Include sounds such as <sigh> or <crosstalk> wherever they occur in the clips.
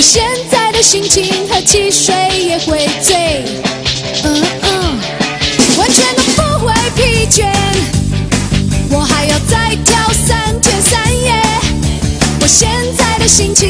我现在的心情喝汽水也会醉，嗯嗯，完全都不会疲倦。我还要再跳三天三夜，我现在的心情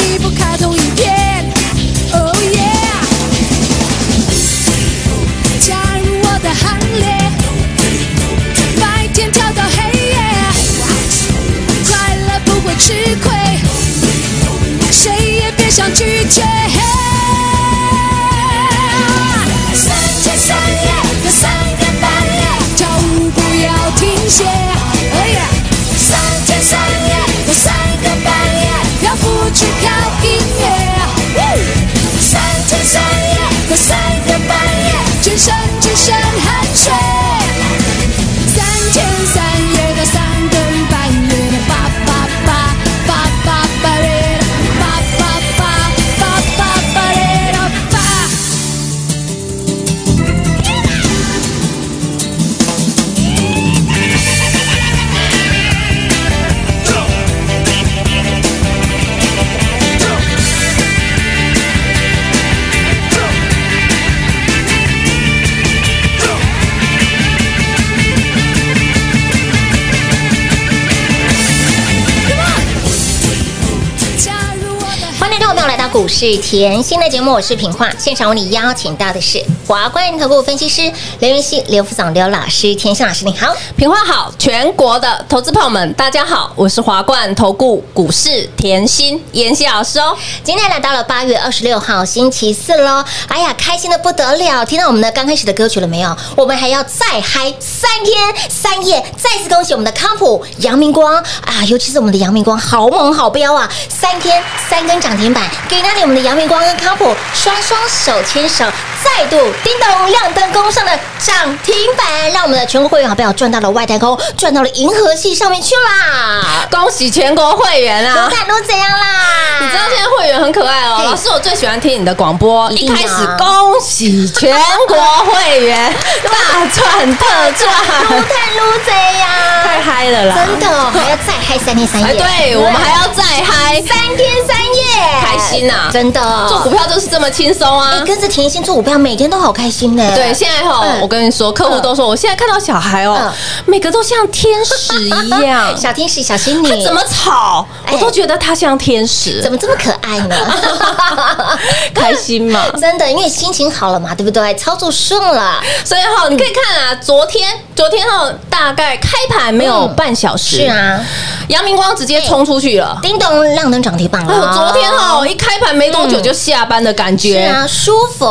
朋友来到股市甜心的节目，我是品化。现场为你邀请到的是华冠投顾分析师刘云熙、刘副总、刘老师，甜心老师，你好。品化好，全国的投资朋友们，大家好，我是华冠投顾股市甜心妍希老师哦。今天来到了八月二十六号星期四喽，哎呀，开心的不得了！听到我们的刚开始的歌曲了没有？我们还要再嗨三天三夜！再次恭喜我们的康普、杨明光啊，尤其是我们的杨明光，好猛好彪啊！三天三根涨停板，给那里我们的杨明光跟康普双双手牵手，再度叮咚亮灯攻上的涨停板，让我们的全国会员好朋友赚到了外太空，赚到了银河系上面去啦！恭喜全国会员龙啊！看都怎样啦？你知道现在会员很可爱哦，嘿老师，我最喜欢听你的广播，一开始恭喜全国会员 <laughs> 大赚特撸赚，探撸贼呀！太嗨了啦！真的哦，还要再嗨三天三哎，夜。对我们还要再嗨，三天三夜，开心呐真的。做股票就是这么轻松啊哎，！跟着甜心做股票，每天都好开心呢。对，现在哈，嗯。我跟你说，客户都说，我现在看到小孩哦嗯，每个都像天使一样，<laughs> 小天使、小仙女，怎么吵，哎。我都觉得他像天使。怎，么这么可爱呢？<laughs> <laughs> 开心嘛。真的，因为心情好了嘛，对不对？操作顺了，所以哈，你可以看啊，昨天昨天哦，大概开盘没有嗯半小时，是，啊，阳明光直接冲出去了。叮咚亮灯涨停板了。哎呦，昨天哦，一开盘没多久就下班的感觉是。啊，舒服。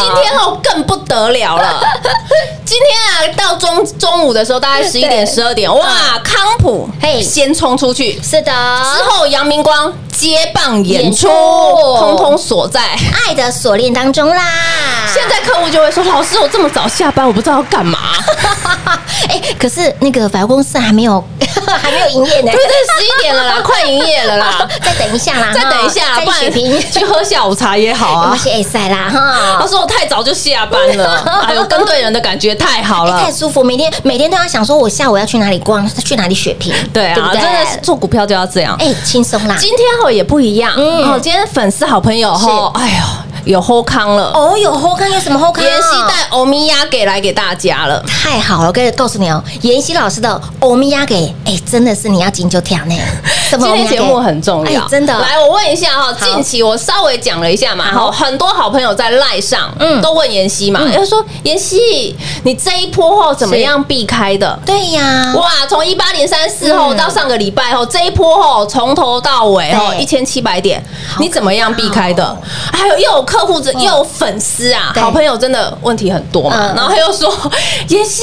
今天哦更不得了了，<laughs> 今天啊到中中午的时候，大概十一点十二点，哇，康普嘿先冲出去，是的，之后阳明光接棒演出，演出通通锁在。爱的锁链当中啦。现在客户就会说：“老师，我这么早下班，我不知道要干嘛。<laughs> 哎，可是那个百货公司还没有 <laughs> 还没有营业”呢对。对，十一点了啦，<laughs> 快营业了啦，<laughs> 再等一下啦，再等一下啦，再不然去血瓶，去喝下午茶也好啊有。些赛啦他哈。说我太早就下班了，哎呦，跟对人的感觉太好了哎太。舒服，每天每天都要想说，我下午要去哪里逛，去哪里血拼，对啊，真的是做股票就要这样。哎轻松啦。今天哦也不一样，嗯哦，今天粉丝好朋友哦，哎呦，有后康了，哦，有后康有什么后康？妍希带欧米亚给来给大家了。太好了，我跟告诉你哦，妍希老师的欧米亚给，哎，真的是你要金就跳呢。<laughs> 今天节目很重要哎，真的。来，我问一下哈，近期我稍微讲了一下嘛，好哈，很多好朋友在赖上，嗯都问妍希嘛，嗯要说妍希，你这一波后怎么样避开的？对呀，哇，从一八零三四后嗯到上个礼拜后，这一波后从头到尾哦一千七百点，你怎么样避开的？还有又有客户这，又有粉丝啊，好朋友真的问题很多嘛。嗯然后他又说，<laughs> 妍希，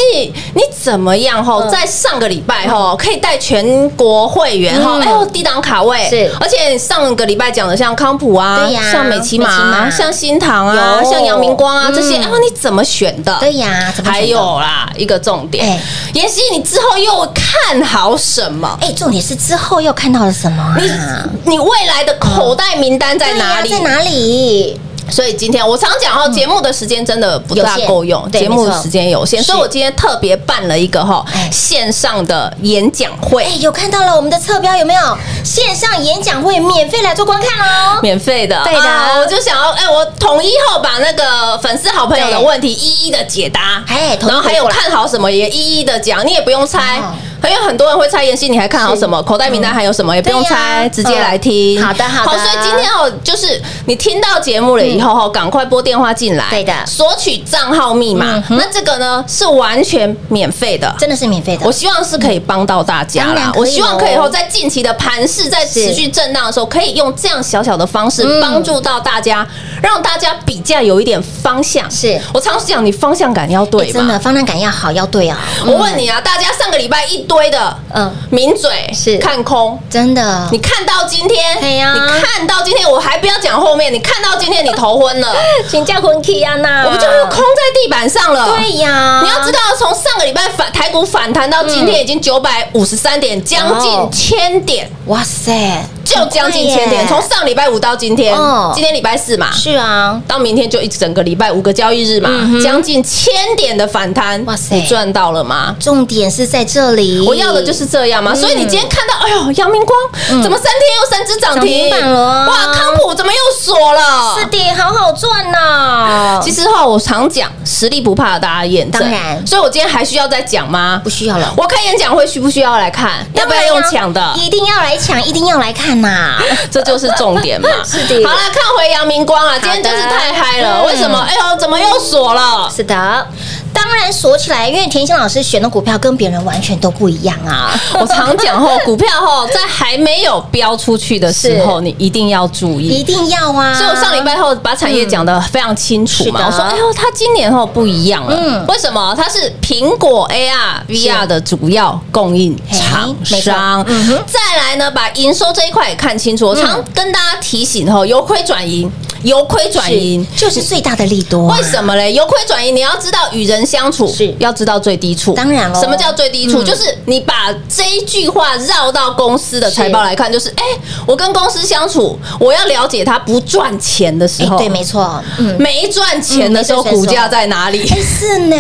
你怎么样后嗯在上个礼拜哈可以带全国会员哈，嗯哎呦低档卡位是而且上个礼拜讲的像康普啊像美琪美琪玛啊，像新唐啊，像阳明光啊嗯这些，啊你怎么选的？对呀，怎么还有啦，一个重点哎，妍希，你之后又看好什么？哎，重点是之后又看到了什么啊？你你未来的口袋名单在哪里？在哪里？所以今天我常讲哦，节目的时间真的不大够用，节目的时间有限，所以我今天特别办了一个哈哎。线上的演讲会。哎，。有看到了我们的侧标有没有？线上演讲会免费来做观看哦。免费的，对的。啊我就想要，哎，我统一后把那个粉丝好朋友的对。问题一一的解答，哎然后还有看好什么也一一的讲，你也不用猜。哦，因为很多人会猜妍希，你还看好什么？口袋名单还有什么？也不用猜，直接来听。嗯好的好的所以今天哦，就是你听到节目了以后哦，赶快拨电话进来，对的索取账号密码那这个呢是完全免费的。真的是免费的我。希望是可以帮到大家啦。我希望可以后在近期的盘势在持续震荡的时候，可以用这样小小的方式嗯帮助到大家，让大家比较有一点方向。是。我常讲，你方向感要对哎真的。方向感要好，要对啊。我问你啊，大家上个礼拜一堆的嗯，抿嘴是。看空。真的，你看到今天，哎呀。你看到今天，我还不要讲后面，你看到今天你头昏了，<laughs> 请教魂 K 啊那。我不就又空在地板上了？对呀，你要知道，从上个礼拜反台股反弹到今天已经九百五十三点，将哦。近千点，哇塞，就将近千点。从上礼拜五到今天哦，今天礼拜四嘛，是啊，到明天就一整个礼拜五个交易日嘛嗯，将近千点的反弹，哇塞你赚到了吗？重点是在这里。我要的就是这样嘛，嗯所以你今天看到，哎呦，阳明光嗯怎么三天又三只涨涨停停板了哇，康普怎么又锁了？是的，好好赚呐。其实哈，我常讲实力不怕大家验证，当然所以我今天还需要再讲吗不？需要了。我开演讲会需不需要来看？要不要用抢的？一定要来抢，一定要来看呐。<laughs> 这就是重点嘛。<laughs> 是的好了，看回阳明光啊，今天真是太嗨了。嗯为什么？哎呦，怎么又锁了？是的，当然锁起来，因为田心老师选的股票跟别人完全都不一样啊。<laughs> 我常讲吼，股票吼在还没有标出去的时候，你一定要注意一。定要啊！所以我上礼拜后把产业讲得非常清楚嘛，我说，哎呦，他今年后不一样了，嗯为什么？它是苹果 AR、VR 的主要供应厂商嗯哼。再来呢，把营收这一块也看清楚。我常跟大家提醒吼，由亏转盈，由亏转盈。就是最大的利多啊。为什么嘞？由亏转盈，你要知道与人相处是。要知道最低处。当然了什么叫最低处？嗯。就是你把这一句话绕到公司的财报来看，就是哎，我跟公司相处，我要了解它不赚钱的时候，哎对，没错，嗯，没赚钱的时候，股价在哪里？哎是呢，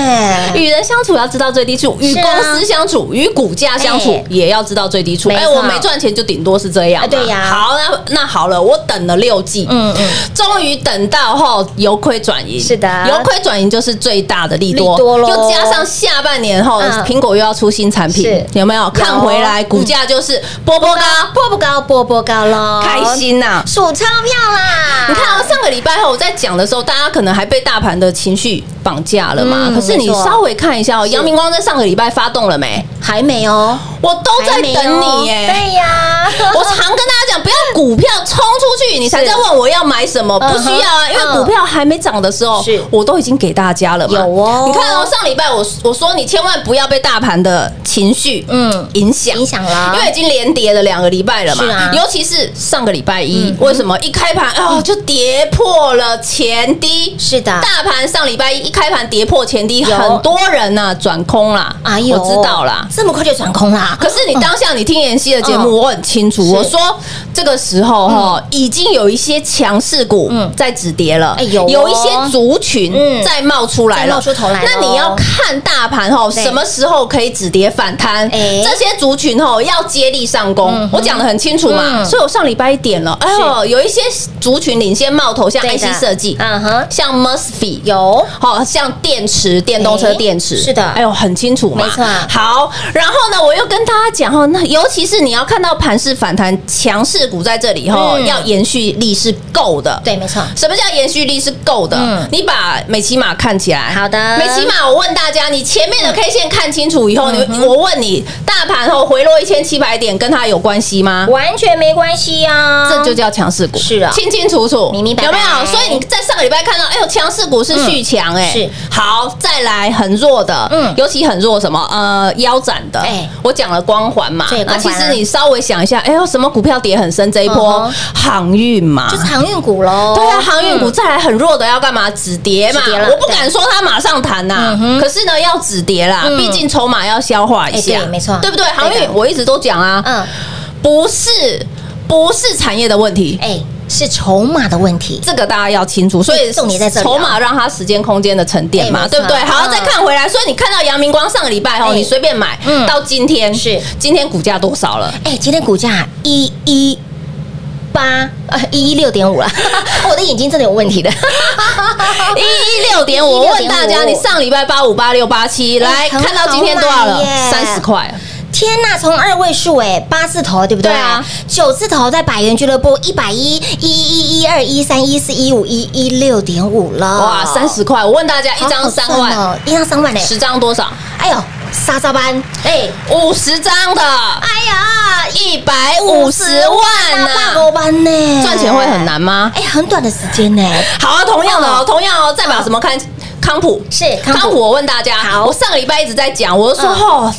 与人相处要知道最低处，与公司相处、与股价相处哎也要知道最低处。哎，我没赚钱就顶多是这样对呀。好，那那好了，我等了六季，嗯嗯，终终于等到后由亏转盈，是的。由亏转盈就是最大的利多，利多又加上下半年后嗯。苹果又要出新产品，有没有？看回来股价就是波波高，波波高，波波高喽，开心呐！数钞票啦！你看哦，上个礼拜后我在讲的时候，大家可能还被大盘的情绪绑架了嘛。嗯可是你稍微看一下哦，阳明光在上个礼拜发动了没？还没哦，我都在等哦你耶。对呀，<laughs> 我常跟大家讲，不要股票冲出去，你才在问我要买什么，不需要啊，因为嗯股票还没涨的时候，我都已经给大家了嘛。有哦。你看哦，上礼拜我我说你千万不要被大盘的情绪嗯。嗯影响影响啦。因为已经连跌了两个礼拜了嘛。是啊。尤其是上个礼拜一嗯，为什么？一开盘哦就跌破了前低？是的。大盘上礼拜一一开盘跌破前低，很多人呐转空啦。哎呦，我知道啦。这么快就转空啦？可是你当下你听妍希的节嗯。目，我很清楚，我说这个时候哈，已经有一些强势股嗯。在止跌了，哎有哦。有一些族群嗯。在冒出来在了，冒出头来了。那你要看大盘哈，什么时候可以止跌反弹？哎。这些族群哈要接力上攻。嗯，我讲的很清楚嘛，嗯。所以我上礼拜一点了，哎呦，有一些族群领先冒头，像 IC 设计，嗯哼，像 MOSFET 有。好像电池、电动车哎电池，是的。哎呦，很清楚嘛，没错。好，然后呢，我又跟大家讲哈，那尤其是你要看到盘势反弹，强势股在这里哈，嗯。要延续力是够的。对，没错，什么叫延续力是够的？嗯。你把美骑马看起来，好的。美骑马，我问大家，你前面的 K 线看清楚以后，嗯你我问你，大盘后回落一千七百点，跟它有关系吗？完全没关系啊，这就叫强势股，是啊。清清楚楚，明明白。白有没有？所以你在上个礼拜看到，哎呦，强势股是续强，哎，是。好，再来很弱的，嗯。嗯，尤其很弱什么，呃，腰斩的，哎。哎，我讲了光环嘛对，那啊。其实你稍微想一下，哎呦，什么股票跌很深这一波嗯，航运嘛，就是航运股喽。对啊，航运股嗯。再来很弱的要干嘛？止跌嘛。跌，我不敢说它马上弹呐可是呢要止跌啦嗯，毕竟筹码要消化一哎下对，没错。对不对？航运我一直都讲啊，嗯，不是不是产业的问题，哎，是筹码的问题。这个大家要清楚，所以重点在这里啊筹码让它时间空间的沉淀嘛，对不对？好，嗯再看回来，所以你看到阳明光上个礼拜哎哦，你随便买嗯，到今天是今天股价多少了？哎，今天股价一一八呃一一六点五了，<laughs> 我的眼睛真的有问题的。<laughs> 一一六点五。我问大家，你上礼拜八五八六八七，来看到今天多少了？三十块。天呐，从二位数哎，八字头对不对？对啊，九字头在百元俱乐部一百一、一一、一二、一三、一四、一五、一一六点五了。哇，三十块！我问大家，一张三万，一张三万嘞。十张多少？哎呦，沙沙班哎，五十张的，哎呀，一百五十万大呐！狗班呢，赚钱会很难吗？哎，很短的时间呢。好啊，同样的哦哦，同样哦，再把什么看康普是康普我问大家，好我上个礼拜一直在讲，我就说嗯哦。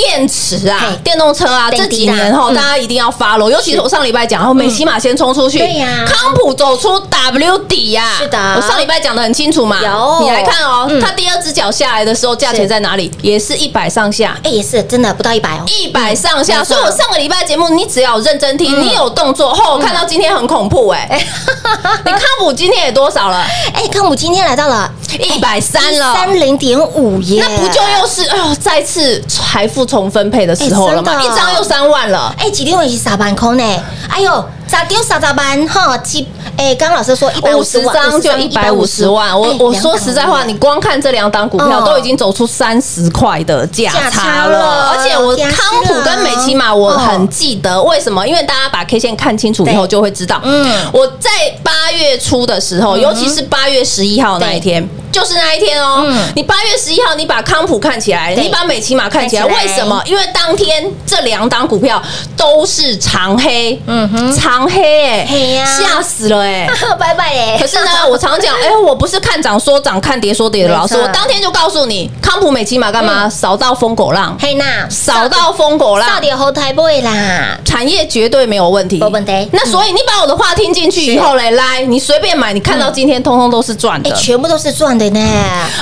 电池啊，电动车啊，这几年后嗯。大家一定要 follow，尤其是我上礼拜讲，然后美西马先冲出去，对呀。康普走出 W 底呀，是的。我上礼拜讲的很清楚嘛，有。你来看哦嗯，它第二只脚下来的时候，价钱在哪里？也是一百上下。哎，也是真的不到一百哦。一百上下，所以我上个礼拜节目，你只要认真听，嗯。你有动作，后看到今天很恐怖哎，<laughs> 你康普今天也多少了？<laughs> 哎，康普今天来到了一百三了，三零点五耶，那不就又是哎呦再次财富重分配的时候了吗？一张又三万了。哎，几天我是三万块呢？哎呦，咋丢三十万哈？几哎，刚老师说一百五十张就一百五十万，我我说实在话，你光看这两档股票都已经走出三十块的价差了，而且我康普跟美琪玛我很记得，为什么？因为大家把 K 线看清楚以后就会知道，嗯我在八月初的时候，尤其是八月十一号那一天。就是那一天哦，你八月十一号，你把康普看起来，你把美琪玛，看起来为什么？因为当天这两档股票都是长黑，嗯哼长黑哎、吓死了哎、<laughs> 拜拜耶！可是呢，我常讲，<laughs> 哎、我不是看涨说涨，看跌说跌的老师，没错我当天就告诉你，康普美骑马干嘛？扫到疯狗浪，嘿娜，扫到疯狗浪到浪。底后台不会啦？产业绝对没有问题，没问题那所以你把我的话听进去以后嘞，来，你随便买，你看到今天通通都是赚哎，的。全部都是赚的呢。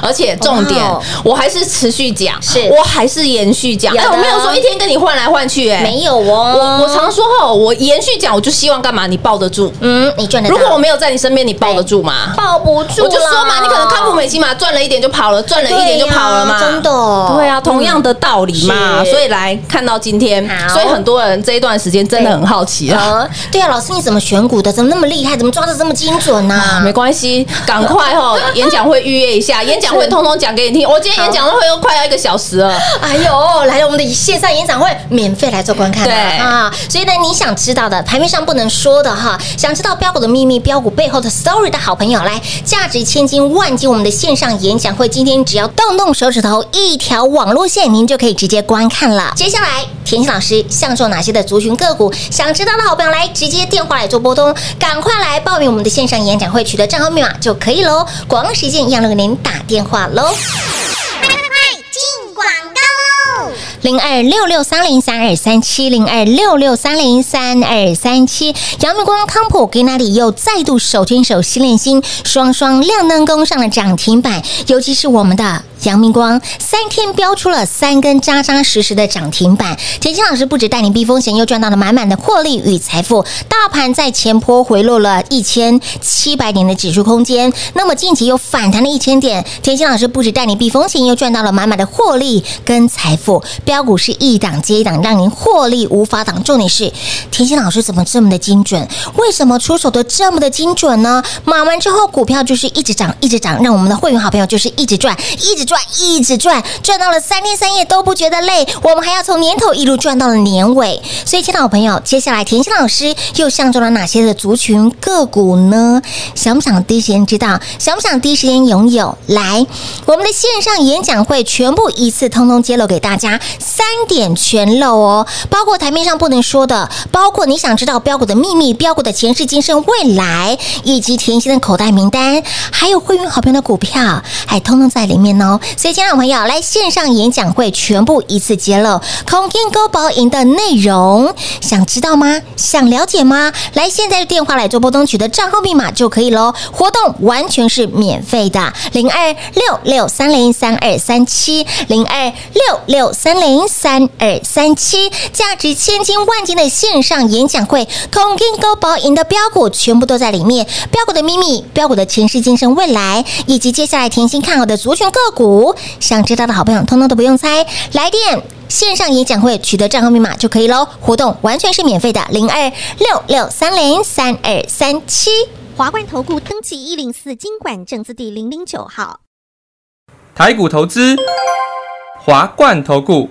而且重点哇哦，我还是持续讲，是我还是延续讲。有的哎，我没有说一天跟你换来换去，哎，没有哦，我我常说哈，我延续讲，我就希望干嘛？你抱得住。嗯，你赚得。如果我没有在你身边，你抱得住吗？抱不住，我就说嘛，你可能康普美琪嘛，赚了一点就跑了，赚了一点就跑了嘛，真的对啊，同样的道理嘛。所以来看到今天，所以很多人这一段时间真的很好奇啊。呃，对啊，老师你怎么选股的？怎么那么厉害？怎么抓的这么精准呢、啊，没关系，赶快哦！<laughs> 演讲会预约一下，演讲会通通讲给你听。我今天演讲会又快要一个小时了，哎呦，来了我们的线上演讲会，免费来做观看对啊！所以呢，你想知道的台面上不能能说的哈，想知道标股的秘密、标股背后的 story 的好朋友，来价值千金万金，我们的线上演讲会，今天只要动动手指头，一条网络线，您就可以直接观看了。接下来，田心老师享受哪些的族群个股？想知道的好朋友来直接电话来做拨通，赶快来报名我们的线上演讲会，取得账号密码就可以喽。广告时间一样的给您打电话喽。零二六六三零三二三七零二六六三零三二三七，阳明光康普给那里又再度手牵手心连心，双双亮灯攻上了涨停板，尤其是我们的。阳明光三天标出了三根扎扎实实的涨停板，田心老师不止带你避风险，又赚到了满满的获利与财富。大盘在前坡回落了一千七百点的指数空间，那么近期又反弹了一千点，田心老师不止带你避风险，又赚到了满满的获利跟财富。标股是一档接一档，让您获利无法挡。重点是田心老师怎么这么的精准？为什么出手都这么的精准呢？买完之后股票就是一直涨，一直涨，让我们的会员好朋友就是一直赚，一直赚，一直赚，赚到了三天三夜都不觉得累。我们还要从年头一路赚到了年尾。所以，亲爱好朋友，接下来田心老师又相中了哪些的族群个股呢？想不想第一时间知道？想不想第一时间拥有？来，我们的线上演讲会全部一次通通揭露给大家，三点全漏哦，包括台面上不能说的，包括你想知道标股的秘密、标股的前世今生、未来，以及甜心的口袋名单，还有会员好朋友的股票，还通通在里面哦。所以，亲爱的朋友，来线上演讲会全部一次揭露，空天高宝赢的内容，想知道吗？想了解吗？来，现在的电话来做拨通，取得账号密码就可以喽。活动完全是免费的，零二六六三零三二三七，零二六六三零三二三七，价值千金万金的线上演讲会，空天高宝赢的标股全部都在里面，标股的秘密、标股的前世今生、未来，以及接下来甜心看好的族群个股，想知道的好朋友，通通都不用猜，来电。线上演讲会取得账号密码就可以喽，活动完全是免费的，零二六六三零三二三七。华冠投顾登记一零四经管证字第零零九号。台股投资，华冠投顾。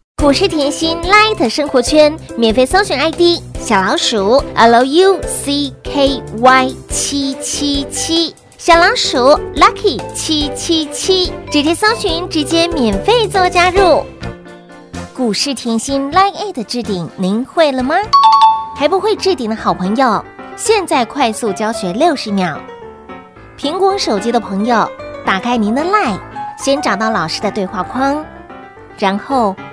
股市甜心 Light 生活圈免费搜寻 ID 小老鼠 Lucky 七七七，小老鼠 Lucky 七七七，直接搜寻，直接免费做加入。股市甜心 Light 的置顶，您会了吗？还不会置顶的好朋友，现在快速教学六十秒。苹果手机的朋友，打开您的 Line，先找到老师的对话框，然后。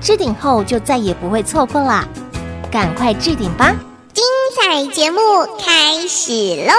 置顶后就再也不会错过啦，赶快置顶吧！精彩节目开始喽！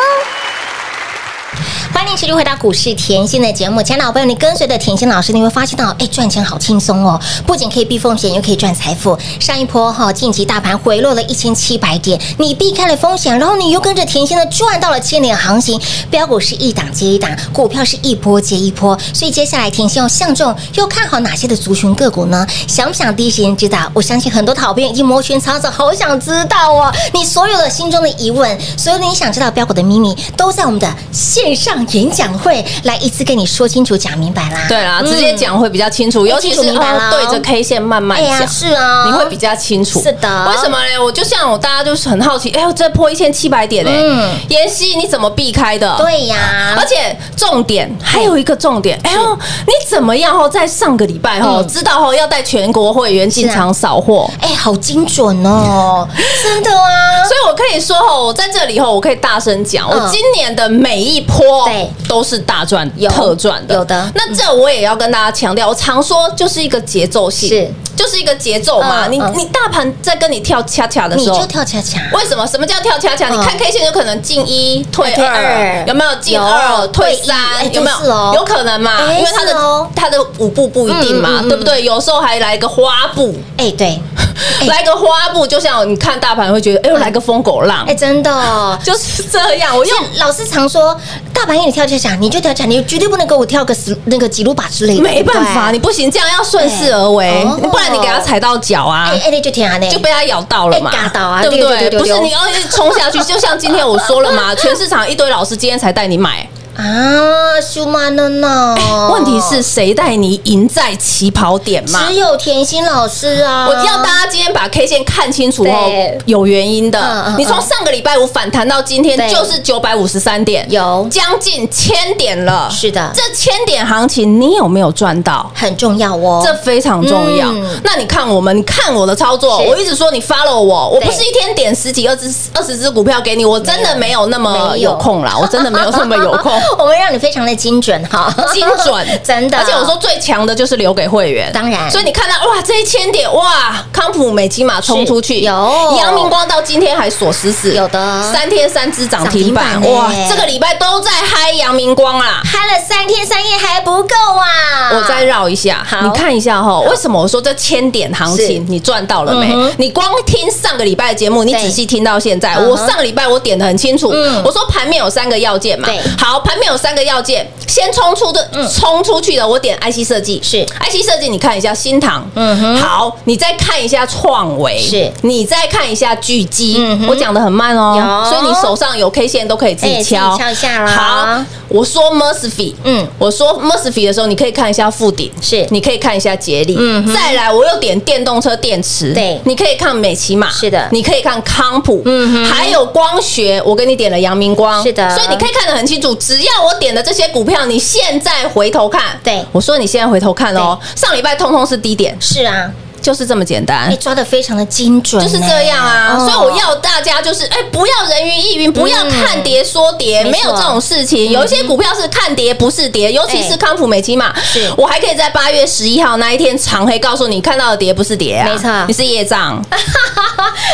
欢迎迎持续回到股市甜心的节目，亲爱的老朋友，你跟随着甜心老师，你会发现到，哎，赚钱好轻松哦，不仅可以避风险，又可以赚财富。上一波哈，近期大盘回落了一千七百点，你避开了风险，然后你又跟着甜心的赚到了千点行情，标股是一档接一档，股票是一波接一波，所以接下来甜心要相中，又看好哪些的族群个股呢？想不想第一时间知道？我相信很多的好朋友已经摩拳擦掌，好想知道哦。你所有的心中的疑问，所有你想知道标股的秘密，都在我们的线上演演讲会来一次跟你说清楚、讲明白啦。对啦，嗯直接讲会比较清楚，尤其是对着 K 线慢慢讲。是啊，你会比较清楚，是的为什么呢？我就像我大家就是很好奇，哎呦，这破一千七百点哎嗯，妍希你怎么避开的？对呀，而且重点还有一个重点，哎呦，你怎么样哦？在上个礼拜哦，嗯知道哦要带全国会员进场扫货。哎，好精准哦，<laughs> 真的啊，所以我可以说哦，我在这里哦，我可以大声讲，嗯我今年的每一波对都是大赚特赚的，有的那这我也要跟大家强调，我常说就是一个节奏性，是就是一个节奏嘛。你你大盘在跟你跳恰恰的时候你就。跳恰恰，为什么？什么叫跳恰恰？嗯你看 K 线有可能进一退退二二，有没有进二退三？有没有？有可能嘛？哎因为它的它的舞步不一定嘛对不对？有时候还来一个花步，哎，对，哎来个花布，就像你看大盘会觉得，哎呦，来个疯狗浪哎，，真的哦。<laughs> 就是这样。我用用老师常说，大盘给你跳恰恰，你就跳恰，你绝对不能给我跳个十那个几路把之类的，没办法，你不行，这样要顺势而为，不然你给他踩到脚啊哎。哎，那就天啊，那就被他咬到了嘛，哎嘎到啊对不对？不是你要一直冲下去，就像今天我说了嘛，<laughs> 全市场一堆老师今天才带你买，啊，修曼了呢。问题是谁带你赢在起跑点嘛？只有甜心老师啊，我要大家今天把 K 线看清楚哦，有原因的。嗯你从上个礼拜五反弹到今天就是九百五十三点，有将近千点了。是的这千点行情你有没有赚到？很重要哦。这非常重要嗯。那你看我们，你看我的操作，我一直说你 follow 我，我不是一天点十几、二十、二十只股票给你，我真的没有那么有空啦，我真的没有那么有空。我们让你非常的精准哈，精准，<laughs> 真的。而且我说最强的就是留给会员，当然。所以你看到哇，这一千点哇，康普美金马冲出去，有。阳明光到今天还锁死死，有的。三天三只涨停板，哇，这个礼拜都在嗨阳明光啦。嗨了三天三夜还不够啊！我再绕一下，好。你看一下哈，为什么我说这千点行情你赚到了没？嗯？你光听上个礼拜的节目，你仔细听到现在，我上个礼拜我点的很清楚嗯，我说盘面有三个要件嘛。对，好，盘面有三个要件，先冲出的冲出去的，我点 IC 设计。是。IC 设计，你看一下新唐，嗯哼。好，你再看一下创维，是。你再看一下巨基嗯，我讲的很慢哦有，所以你手上有 K 线都可以自己己敲，敲一下啦。好，我说 Mercy，嗯。我说 Mercy 的时候，你可以看一下富鼎，是。你可以看一下捷力，嗯再来我又点电动车电池，对。你可以看美骑马，是的。你可以看康普，嗯哼。还有光学，我给你点了阳明光，是的。所以你可以看得很清楚，只要我点的这些股票，你现在回头看，对。我说你现在回头看哦，上礼拜通通是低点，是啊，就是这么简单。哎，。抓的非常的精准，就是这样啊，哦。所以我要大家就是，哎，不要人云亦云，不要看跌说跌，没有这种事情。有一些股票是看跌不是跌，尤其是康普美奇玛，是。我还可以在八月十一号那一天长黑告诉你，看到的跌不是跌啊，没错。你是业障。<laughs>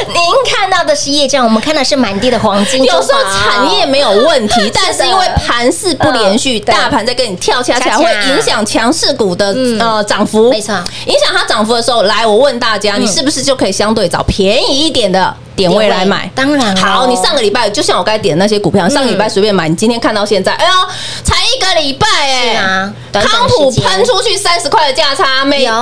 您看到的是业障，我们看到是满地的黄金。有时候产业没有问题，<laughs> 但是因为盘势不连续，大盘在跟你跳恰恰，恰恰。会影响强势股的嗯。呃涨幅。没错。嗯影响它涨幅的时候，来我问大家，你是不是就可以相对找便宜一点的点位来买？当然咯好，你上个礼拜就像我该点的那些股票，上个礼拜随便买，你今天看到现在，哎呦，才一个礼拜哎，康普喷出去三十块的价差，没有。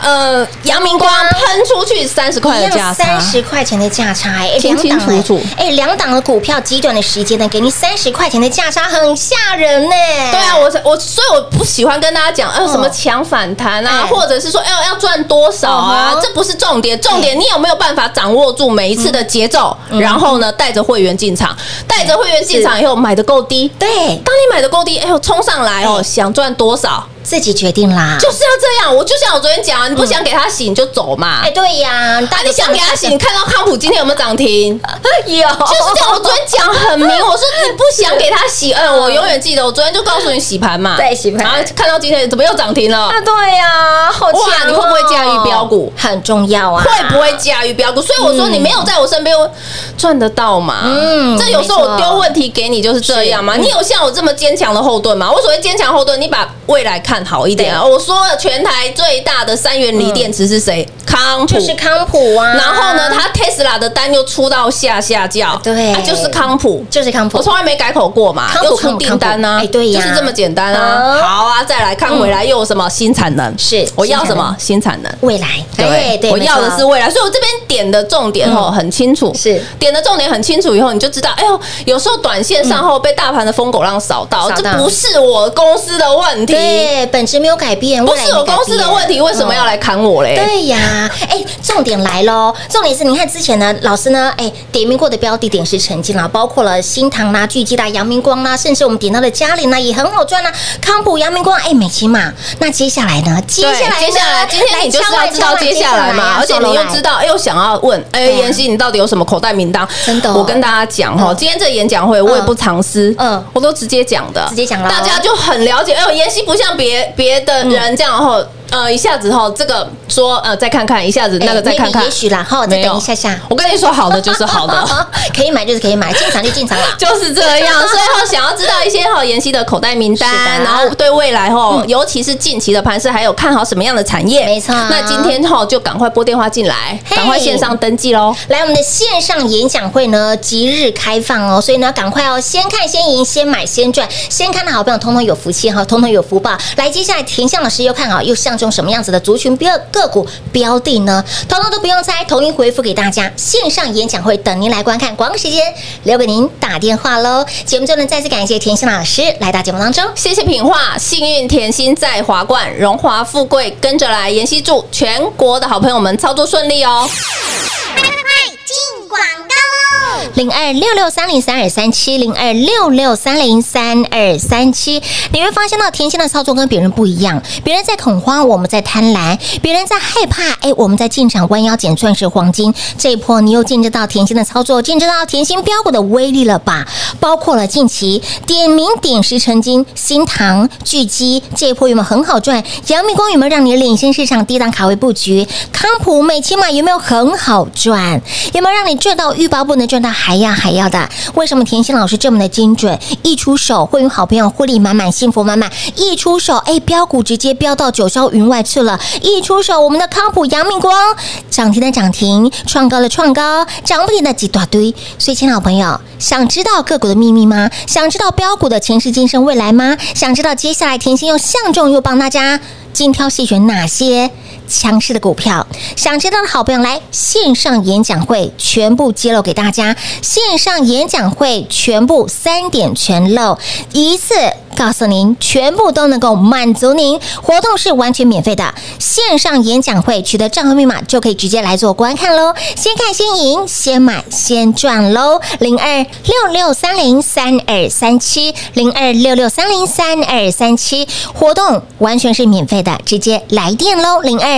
呃，阳明光喷出去三十块的价差，三十块钱的价差，哎，清清楚楚。哎，两档的股票，极短的时间呢，给你三十块钱的价差，很吓人呢。对啊，我我所以我不喜欢跟大家讲，呃，什么强反弹啊，哎。或者是说，要要赚多少啊这不是重点，重点你有没有办法掌握住每一次的节奏，然后呢，带着会员进场，带着会员进场以后买的够低，对，当你买的够低，哎呦，冲上来哦，想赚多少自己决定啦。就是要这样。我就像我昨天讲啊，你不想给他洗你就走嘛。哎，对呀，啊，你想给他洗，你看到康普今天有没有涨停？<laughs> 有，就是这样。我昨天讲很明，<laughs> 我说你不想给他洗，嗯，我永远记得。我昨天就告诉你洗盘嘛，对，洗盘。然后看到今天怎么又涨停了？啊，对呀，好强哇！你会不会驾驭标股？很重要啊，会不会驾驭标股？所以我说你没有在我身边赚得到嘛？嗯，这有时候我丢问题给你就是这样嘛。你有像我这么坚强的后盾吗？我所谓坚强后盾，你把未来看好一点。啊。我说了，全台最大的三元锂电池是谁？康普，就是康普啊。然后呢，他 Tesla 的单又出到下下叫，对，就是康普，就是康普。我从来没改口过嘛，又出订单呢，哎，对呀，就是这么简单啊。好。啊，再来看回来又有什么新产能？是我要什么新产能？未来，对。对，我要的是未来。所以我这边点的重点哦很清楚，是。点的重点很清楚以后，你就知道，哎呦，有时候短线上后被大盘的疯狗浪扫到，这不是我公司的问题，对，本质没有改变，不是我公司的问题，为什么要来砍我嘞？对呀，哎，重点来喽，重点是你看之前呢，老师呢，哎，点名过的标的点是成绩啦，包括了新唐啦、巨基啦、阳明光啦，甚至我们点到的嘉玲啦，也很好赚啦，康普、阳明光，哎，美琪嘛，那接下来呢？接下来，接下来，今天你就是要知道接下来嘛，而且你又知道，又想要问，哎，妍希，你到底有什么口袋名单？真的，我跟大家讲哈，今天这演讲会我也不藏私，嗯，我都直接讲的，直接讲了，大家就很了解。哎呦，妍希不像别别别的人这样后。呃，一下子哈，这个说呃，再看看，一下子那个再看看，也许啦，哈，再等一下下。我跟你说，好的就是好的，<laughs> 可以买就是可以买，进场就进场了，就是这样。所以哈，想要知道一些哈妍希的口袋名单，然后对未来哈，尤其是近期的盘势，还有看好什么样的产业？没错。那今天哈就赶快拨电话进来，赶快线上登记喽。来，我们的线上演讲会呢，即日开放哦，所以呢，赶快哦，先看先赢，先买先赚，先看的好朋友，通通有福气哈，通通有福报。来，接下来田向老师又看好又相中什么样子的族？群标个股标的呢，统统都不用猜，统一回复给大家。线上演讲会等您来观看，广告时间留给您打电话喽。节目就能再次感谢甜心老师来到节目当中，谢谢品画，幸运甜心在华冠，荣华富贵跟着来。妍希祝全国的好朋友们操作顺利哦。进广告喽！零二六六三零三二三七零二六六三零三二三七，你会发现到甜心的操作跟别人不一样，别人在恐慌，我们在贪婪；别人在害怕，哎，我们在进场弯腰捡钻石黄金。这一波你又见证到甜心的操作，见证到甜心标股的威力了吧？包括了近期点名点石成金、新塘巨基，这一波有没有很好赚？阳明光有没有让你领先市场低档卡位布局？康普美起码有没有很好赚？有没有让你赚到欲罢不能、赚到还要还要的？为什么甜心老师这么的精准？一出手会有好朋友获利满满、幸福满满。一出手，哎，标股直接飙到九霄云外去了。一出手，我们的康普、阳明光涨停的涨停，创高的创高，涨不停的几大堆。所以，亲老朋友，想知道个股的秘密吗？想知道标股的前世今生未来吗？想知道接下来甜心又相中又帮大家精挑细选哪些？强势的股票，想知道的好朋友来线上演讲会，全部揭露给大家。线上演讲会全部三点全漏，一次告诉您，全部都能够满足您。活动是完全免费的，线上演讲会取得账号密码就可以直接来做观看喽。先看先赢，先买先赚喽。零二六六三零三二三七，零二六六三零三二三七，活动完全是免费的，直接来电喽。零二。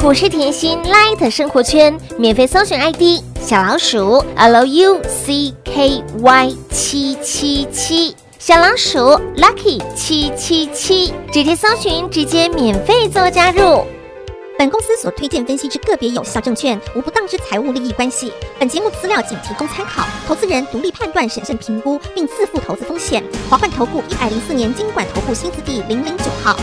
股市甜心 Light 生活圈免费搜寻 ID 小老鼠 Lucky 七七七，小老鼠 Lucky 七七七，直接搜寻，直接免费做加入。本公司所推荐分析之个别有效证券，无不当之财务利益关系。本节目资料仅提供参考，投资人独立判断、审慎评估，并自负投资风险。华冠投顾一百零四年经管投顾新字第零零九号。